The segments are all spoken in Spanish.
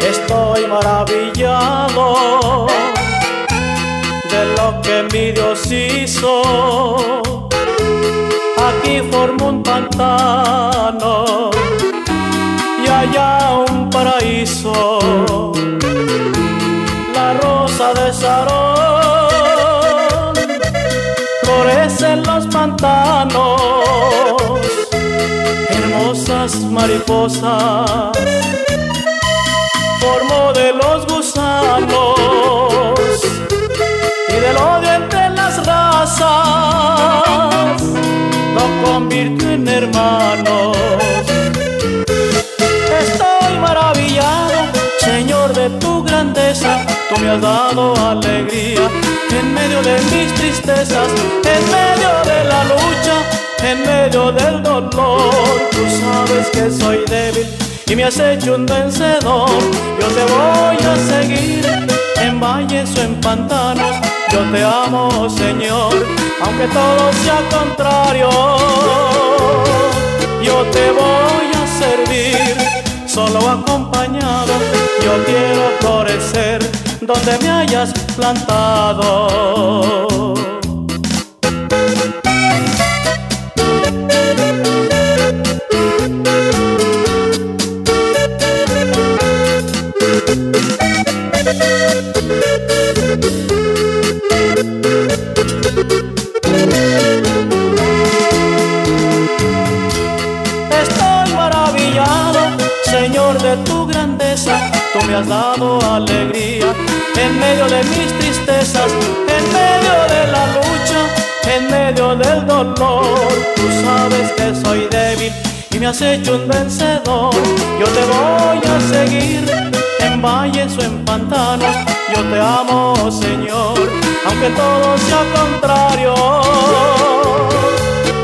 Estoy maravillado de lo que mi Dios hizo. Aquí formo un pantano y allá un paraíso. La rosa de Sarón pantanos, hermosas mariposas, formó de los gusanos y del odio entre las razas, lo convirtió en hermanos. Estoy maravillado, Señor, de tu grandeza. Tú me has dado alegría en de mis tristezas, en medio de la lucha, en medio del dolor. Tú sabes que soy débil y me has hecho un vencedor. Yo te voy a seguir en valles o en pantanos. Yo te amo, Señor, aunque todo sea contrario. Yo te voy a servir, solo acompañado. Yo quiero florecer donde me hayas plantado. Tu grandeza. Tú me has dado alegría en medio de mis tristezas, en medio de la lucha, en medio del dolor. Tú sabes que soy débil y me has hecho un vencedor. Yo te voy a seguir en valles o en pantanos. Yo te amo, Señor, aunque todo sea contrario.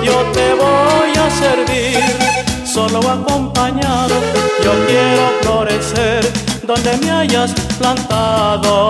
Yo te voy a servir, solo acompañado yo quiero florecer donde me hayas plantado.